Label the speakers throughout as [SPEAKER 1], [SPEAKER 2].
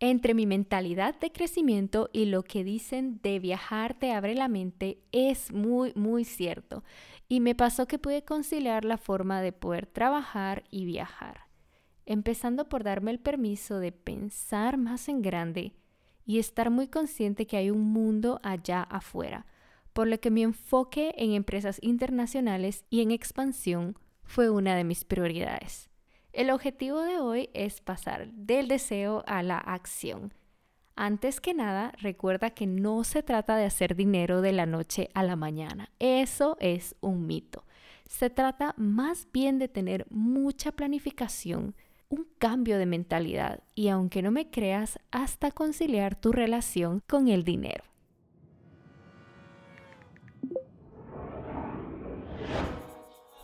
[SPEAKER 1] Entre mi mentalidad de crecimiento y lo que dicen de viajar te abre la mente es muy, muy cierto. Y me pasó que pude conciliar la forma de poder trabajar y viajar. Empezando por darme el permiso de pensar más en grande y estar muy consciente que hay un mundo allá afuera, por lo que mi enfoque en empresas internacionales y en expansión fue una de mis prioridades. El objetivo de hoy es pasar del deseo a la acción. Antes que nada, recuerda que no se trata de hacer dinero de la noche a la mañana. Eso es un mito. Se trata más bien de tener mucha planificación, un cambio de mentalidad y, aunque no me creas, hasta conciliar tu relación con el dinero.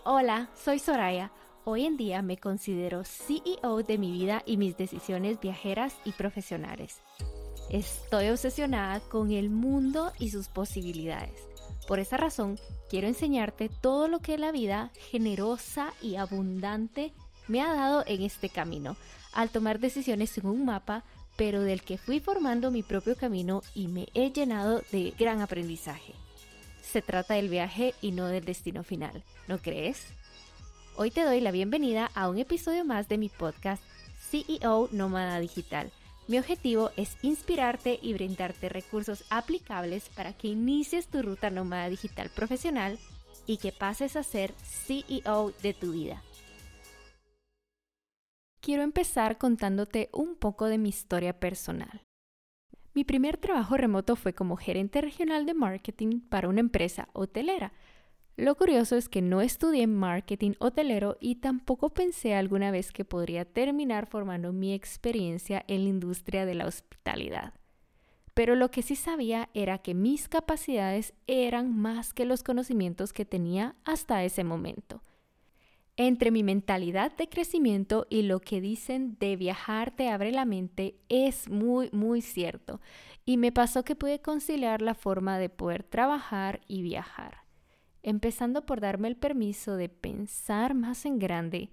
[SPEAKER 1] Hola, soy Soraya Hoy en día me considero CEO de mi vida y mis decisiones viajeras y profesionales. Estoy obsesionada con el mundo y sus posibilidades. Por esa razón, quiero enseñarte todo lo que la vida generosa y abundante me ha dado en este camino, al tomar decisiones sin un mapa, pero del que fui formando mi propio camino y me he llenado de gran aprendizaje. Se trata del viaje y no del destino final, ¿no crees? Hoy te doy la bienvenida a un episodio más de mi podcast CEO Nómada Digital. Mi objetivo es inspirarte y brindarte recursos aplicables para que inicies tu ruta nómada digital profesional y que pases a ser CEO de tu vida. Quiero empezar contándote un poco de mi historia personal. Mi primer trabajo remoto fue como gerente regional de marketing para una empresa hotelera lo curioso es que no estudié marketing hotelero y tampoco pensé alguna vez que podría terminar formando mi experiencia en la industria de la hospitalidad. Pero lo que sí sabía era que mis capacidades eran más que los conocimientos que tenía hasta ese momento. Entre mi mentalidad de crecimiento y lo que dicen de viajar te abre la mente es muy, muy cierto. Y me pasó que pude conciliar la forma de poder trabajar y viajar empezando por darme el permiso de pensar más en grande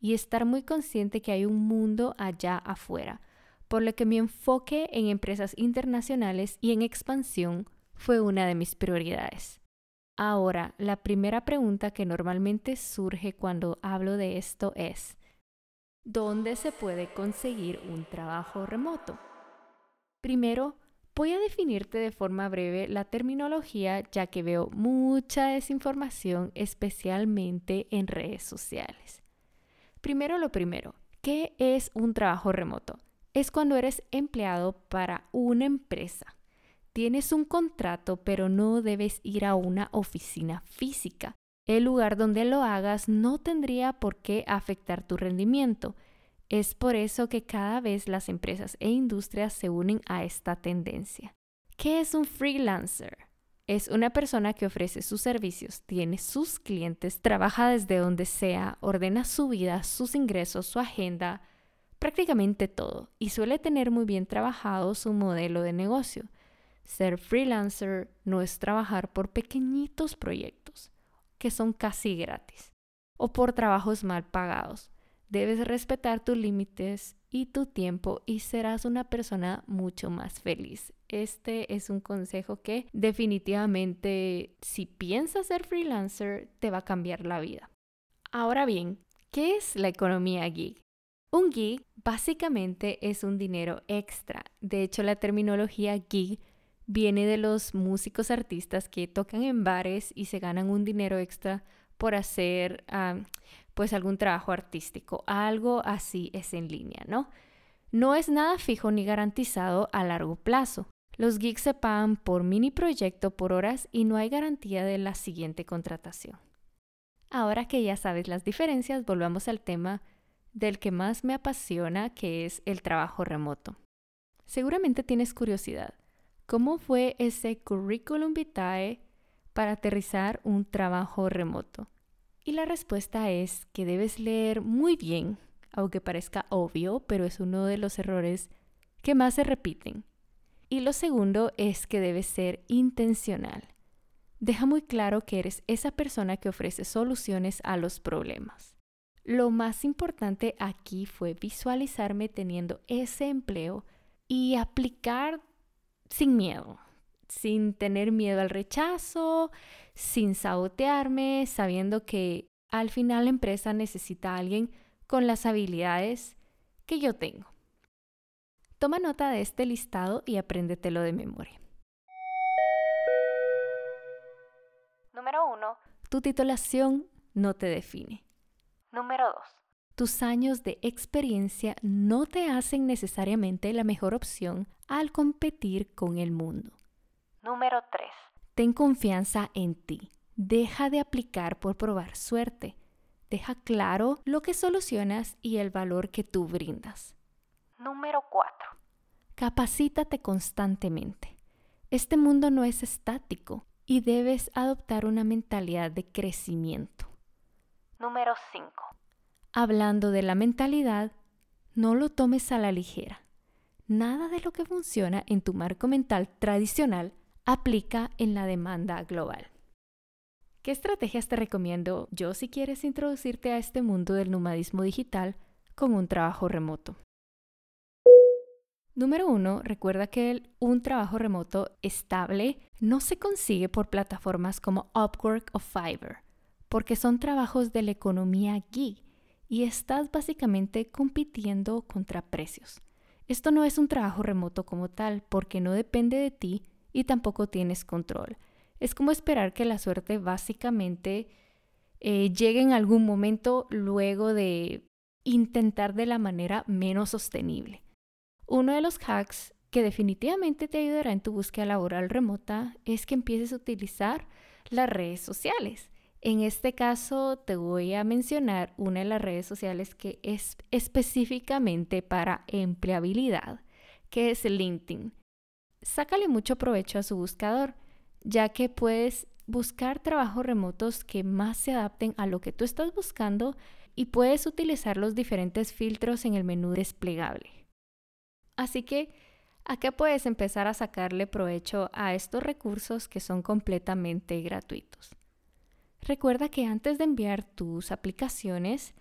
[SPEAKER 1] y estar muy consciente que hay un mundo allá afuera, por lo que mi enfoque en empresas internacionales y en expansión fue una de mis prioridades. Ahora, la primera pregunta que normalmente surge cuando hablo de esto es, ¿dónde se puede conseguir un trabajo remoto? Primero, Voy a definirte de forma breve la terminología ya que veo mucha desinformación especialmente en redes sociales. Primero lo primero, ¿qué es un trabajo remoto? Es cuando eres empleado para una empresa. Tienes un contrato pero no debes ir a una oficina física. El lugar donde lo hagas no tendría por qué afectar tu rendimiento es por eso que cada vez las empresas e industrias se unen a esta tendencia. ¿Qué es un freelancer? Es una persona que ofrece sus servicios, tiene sus clientes, trabaja desde donde sea, ordena su vida, sus ingresos, su agenda, prácticamente todo, y suele tener muy bien trabajado su modelo de negocio. Ser freelancer no es trabajar por pequeñitos proyectos, que son casi gratis, o por trabajos mal pagados. Debes respetar tus límites y tu tiempo y serás una persona mucho más feliz. Este es un consejo que definitivamente si piensas ser freelancer te va a cambiar la vida. Ahora bien, ¿qué es la economía gig? Un gig básicamente es un dinero extra. De hecho, la terminología gig viene de los músicos artistas que tocan en bares y se ganan un dinero extra por hacer ah, pues algún trabajo artístico. Algo así es en línea, ¿no? No es nada fijo ni garantizado a largo plazo. Los gigs se pagan por mini proyecto por horas y no hay garantía de la siguiente contratación. Ahora que ya sabes las diferencias, volvamos al tema del que más me apasiona, que es el trabajo remoto. Seguramente tienes curiosidad. ¿Cómo fue ese curriculum vitae para aterrizar un trabajo remoto? Y la respuesta es que debes leer muy bien, aunque parezca obvio, pero es uno de los errores que más se repiten. Y lo segundo es que debes ser intencional. Deja muy claro que eres esa persona que ofrece soluciones a los problemas. Lo más importante aquí fue visualizarme teniendo ese empleo y aplicar sin miedo, sin tener miedo al rechazo, sin sabotearme, sabiendo que al final la empresa necesita a alguien con las habilidades que yo tengo. Toma nota de este listado y apréndetelo de memoria. Número 1. Tu titulación no te define. Número 2. Tus años de experiencia no te hacen necesariamente la mejor opción al competir con el mundo. Número 3. Ten confianza en ti. Deja de aplicar por probar suerte. Deja claro lo que solucionas y el valor que tú brindas. Número 4. Capacítate constantemente. Este mundo no es estático y debes adoptar una mentalidad de crecimiento. Número 5. Hablando de la mentalidad, no lo tomes a la ligera. Nada de lo que funciona en tu marco mental tradicional aplica en la demanda global. ¿Qué estrategias te recomiendo yo si quieres introducirte a este mundo del nomadismo digital con un trabajo remoto? Número uno, recuerda que un trabajo remoto estable no se consigue por plataformas como Upwork o Fiverr, porque son trabajos de la economía gig y estás básicamente compitiendo contra precios. Esto no es un trabajo remoto como tal, porque no depende de ti y tampoco tienes control. Es como esperar que la suerte básicamente eh, llegue en algún momento luego de intentar de la manera menos sostenible. Uno de los hacks que definitivamente te ayudará en tu búsqueda laboral remota es que empieces a utilizar las redes sociales. En este caso te voy a mencionar una de las redes sociales que es específicamente para empleabilidad, que es LinkedIn sácale mucho provecho a su buscador, ya que puedes buscar trabajos remotos que más se adapten a lo que tú estás buscando y puedes utilizar los diferentes filtros en el menú desplegable. Así que acá puedes empezar a sacarle provecho a estos recursos que son completamente gratuitos. Recuerda que antes de enviar tus aplicaciones,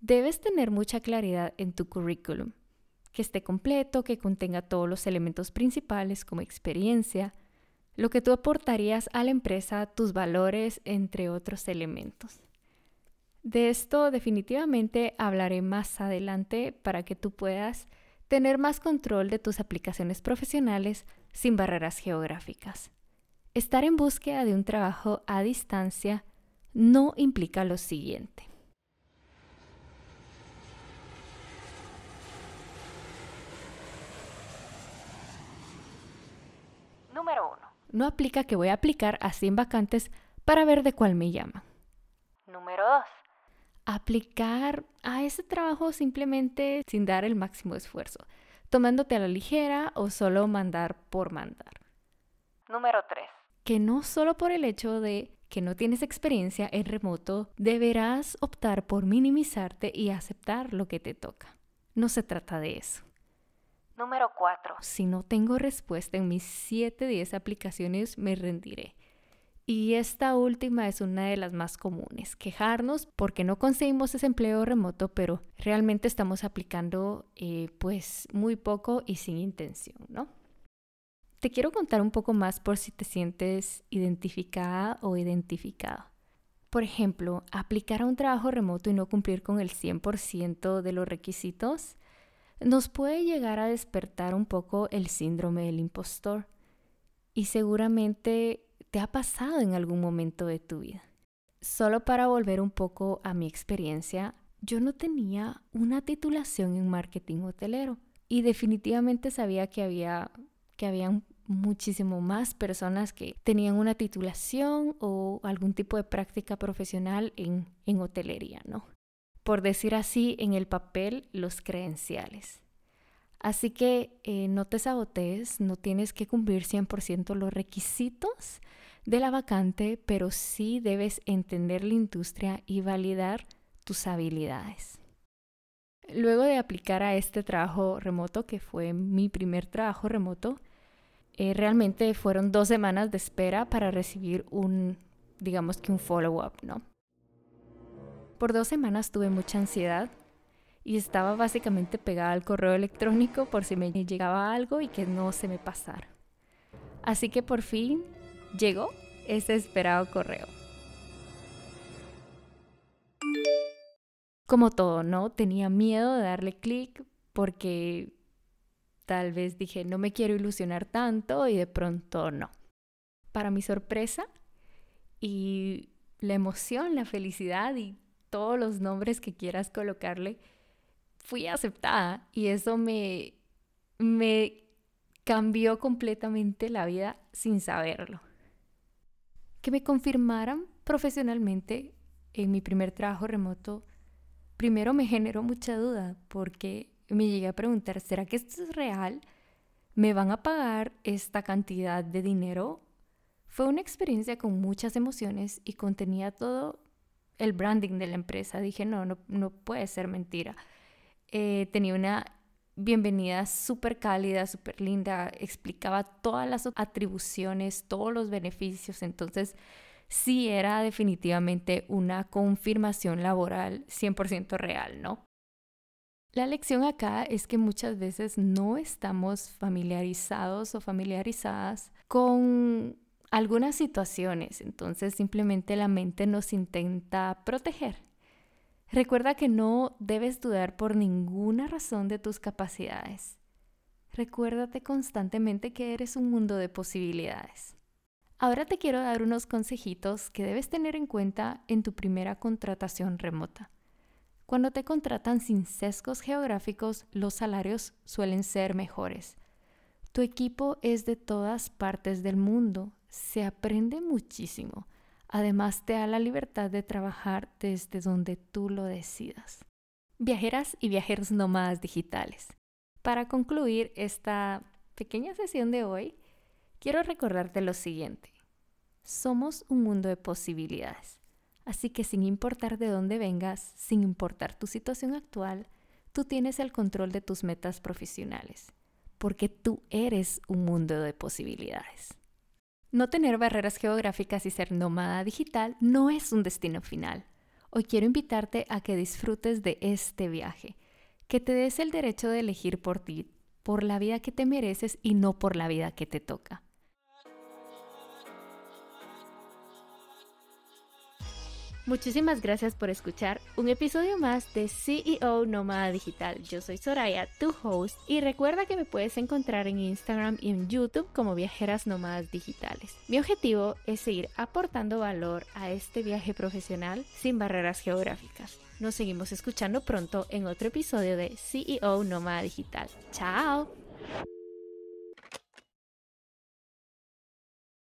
[SPEAKER 1] debes tener mucha claridad en tu currículum que esté completo, que contenga todos los elementos principales como experiencia, lo que tú aportarías a la empresa, tus valores, entre otros elementos. De esto definitivamente hablaré más adelante para que tú puedas tener más control de tus aplicaciones profesionales sin barreras geográficas. Estar en búsqueda de un trabajo a distancia no implica lo siguiente. Número 1. No aplica que voy a aplicar a 100 vacantes para ver de cuál me llaman. Número 2. Aplicar a ese trabajo simplemente sin dar el máximo esfuerzo, tomándote a la ligera o solo mandar por mandar. Número 3. Que no solo por el hecho de que no tienes experiencia en remoto, deberás optar por minimizarte y aceptar lo que te toca. No se trata de eso. Número 4. Si no tengo respuesta en mis 7 10 aplicaciones, me rendiré. Y esta última es una de las más comunes, quejarnos porque no conseguimos ese empleo remoto, pero realmente estamos aplicando eh, pues muy poco y sin intención, ¿no? Te quiero contar un poco más por si te sientes identificada o identificado. Por ejemplo, aplicar a un trabajo remoto y no cumplir con el 100% de los requisitos nos puede llegar a despertar un poco el síndrome del impostor. Y seguramente te ha pasado en algún momento de tu vida. Solo para volver un poco a mi experiencia, yo no tenía una titulación en marketing hotelero y definitivamente sabía que había que habían muchísimo más personas que tenían una titulación o algún tipo de práctica profesional en, en hotelería, ¿no? Por decir así, en el papel los credenciales. Así que eh, no te sabotees, no tienes que cumplir 100% los requisitos de la vacante, pero sí debes entender la industria y validar tus habilidades. Luego de aplicar a este trabajo remoto, que fue mi primer trabajo remoto, eh, realmente fueron dos semanas de espera para recibir un, digamos que un follow-up, ¿no? Por dos semanas tuve mucha ansiedad y estaba básicamente pegada al correo electrónico por si me llegaba algo y que no se me pasara. Así que por fin llegó ese esperado correo. Como todo, ¿no? Tenía miedo de darle clic porque tal vez dije, no me quiero ilusionar tanto y de pronto no. Para mi sorpresa y la emoción, la felicidad y todos los nombres que quieras colocarle, fui aceptada y eso me, me cambió completamente la vida sin saberlo. Que me confirmaran profesionalmente en mi primer trabajo remoto, primero me generó mucha duda porque me llegué a preguntar, ¿será que esto es real? ¿Me van a pagar esta cantidad de dinero? Fue una experiencia con muchas emociones y contenía todo el branding de la empresa. Dije, no, no, no puede ser mentira. Eh, tenía una bienvenida súper cálida, súper linda, explicaba todas las atribuciones, todos los beneficios, entonces sí era definitivamente una confirmación laboral 100% real, ¿no? La lección acá es que muchas veces no estamos familiarizados o familiarizadas con algunas situaciones, entonces simplemente la mente nos intenta proteger Recuerda que no debes dudar por ninguna razón de tus capacidades. Recuérdate constantemente que eres un mundo de posibilidades. Ahora te quiero dar unos consejitos que debes tener en cuenta en tu primera contratación remota. Cuando te contratan sin sesgos geográficos, los salarios suelen ser mejores. Tu equipo es de todas partes del mundo. Se aprende muchísimo. Además, te da la libertad de trabajar desde donde tú lo decidas. Viajeras y viajeros nómadas digitales. Para concluir esta pequeña sesión de hoy, quiero recordarte lo siguiente. Somos un mundo de posibilidades. Así que sin importar de dónde vengas, sin importar tu situación actual, tú tienes el control de tus metas profesionales, porque tú eres un mundo de posibilidades. No tener barreras geográficas y ser nómada digital no es un destino final. Hoy quiero invitarte a que disfrutes de este viaje, que te des el derecho de elegir por ti, por la vida que te mereces y no por la vida que te toca. Muchísimas gracias por escuchar un episodio más de CEO Nómada Digital. Yo soy Soraya, tu host, y recuerda que me puedes encontrar en Instagram y en YouTube como Viajeras Nómadas Digitales. Mi objetivo es seguir aportando valor a este viaje profesional sin barreras geográficas. Nos seguimos escuchando pronto en otro episodio de CEO Nómada Digital. ¡Chao!